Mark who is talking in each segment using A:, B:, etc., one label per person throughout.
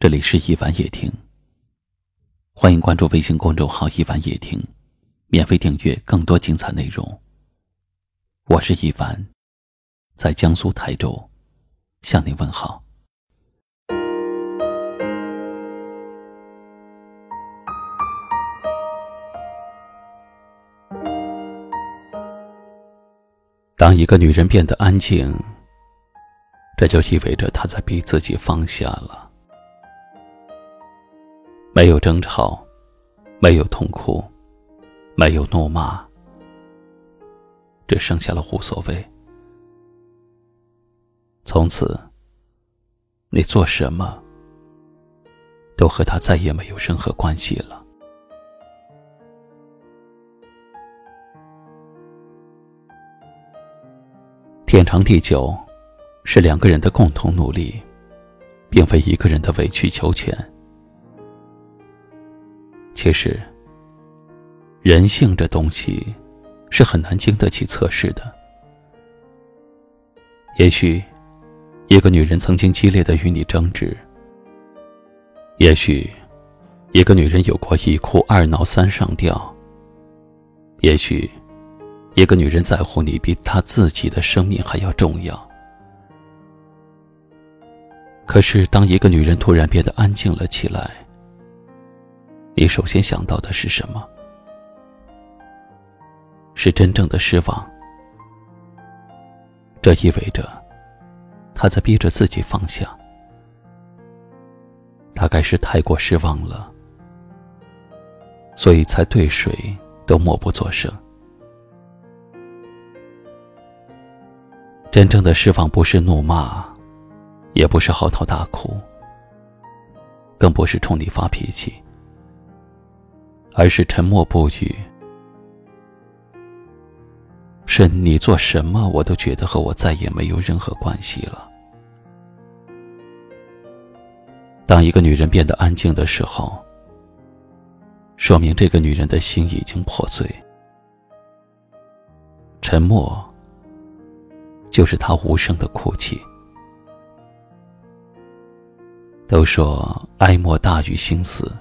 A: 这里是一凡夜听，欢迎关注微信公众号“一凡夜听”，免费订阅更多精彩内容。我是一凡，在江苏台州向您问好。当一个女人变得安静，这就意味着她在逼自己放下了。没有争吵，没有痛哭，没有怒骂，只剩下了无所谓。从此，你做什么，都和他再也没有任何关系了。天长地久，是两个人的共同努力，并非一个人的委曲求全。其实，人性这东西是很难经得起测试的。也许，一个女人曾经激烈的与你争执；也许，一个女人有过一哭二闹三上吊；也许，一个女人在乎你比她自己的生命还要重要。可是，当一个女人突然变得安静了起来，你首先想到的是什么？是真正的失望。这意味着他在逼着自己放下，大概是太过失望了，所以才对谁都默不作声。真正的失望不是怒骂，也不是嚎啕大哭，更不是冲你发脾气。而是沉默不语，是你做什么，我都觉得和我再也没有任何关系了。当一个女人变得安静的时候，说明这个女人的心已经破碎。沉默，就是她无声的哭泣。都说哀莫大于心死。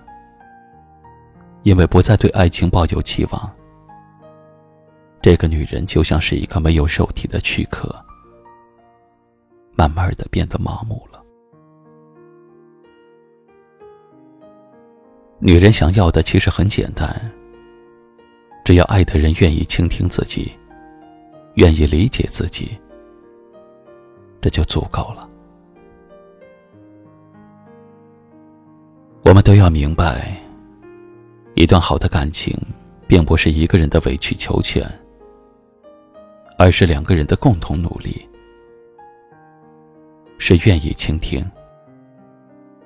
A: 因为不再对爱情抱有期望，这个女人就像是一个没有肉体的躯壳，慢慢的变得麻木了。女人想要的其实很简单，只要爱的人愿意倾听自己，愿意理解自己，这就足够了。我们都要明白。一段好的感情，并不是一个人的委曲求全，而是两个人的共同努力，是愿意倾听、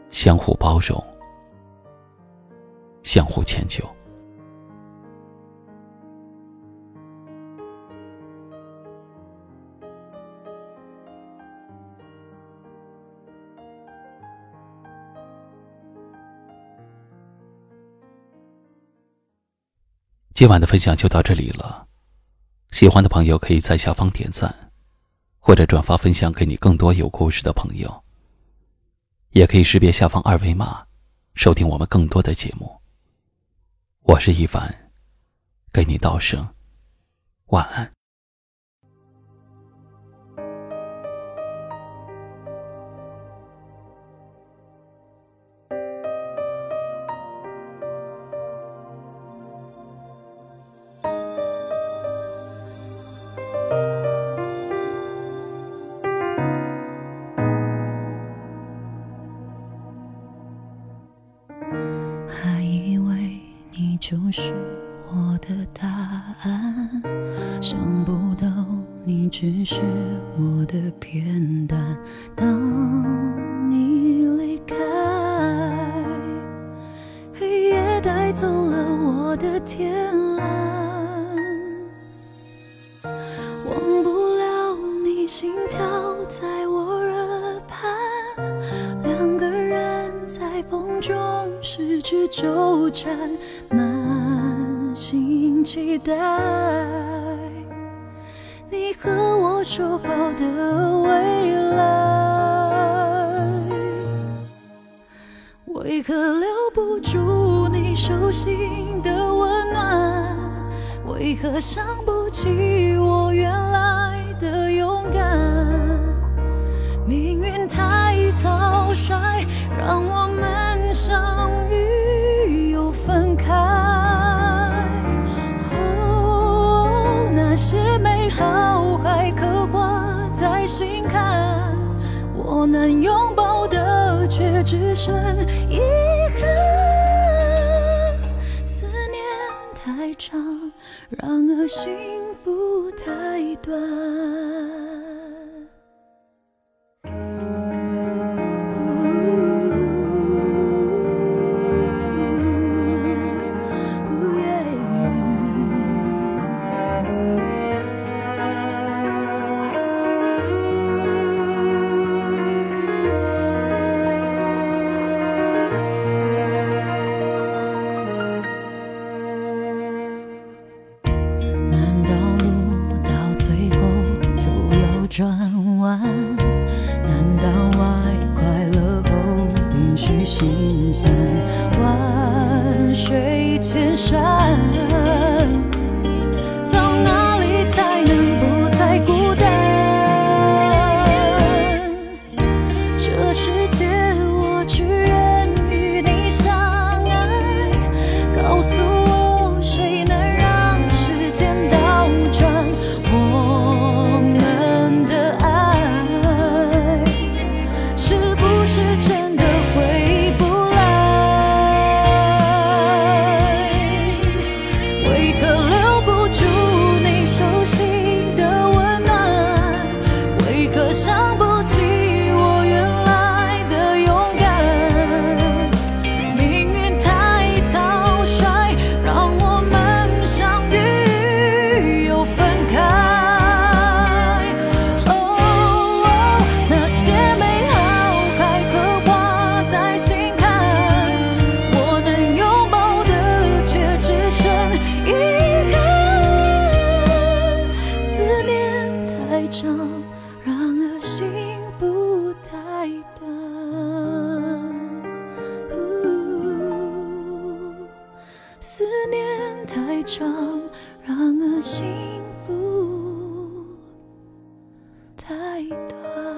A: 相互包容、相互迁就。今晚的分享就到这里了，喜欢的朋友可以在下方点赞，或者转发分享给你更多有故事的朋友。也可以识别下方二维码，收听我们更多的节目。我是一凡，给你道声晚安。
B: 是我的答案，想不到你只是我的片段。当你离开，黑夜带走了我的天蓝，忘不了你心跳在我耳畔，两个人在风中失去纠缠。期待你和我说好的未来，为何留不住你手心的温暖？为何想不起我原来的勇敢？命运太草率，让我们相好还刻挂在心坎，我能拥抱的却只剩遗憾。思念太长，然而幸福太短。转弯？难道爱快乐后必须心酸？万水千山，太多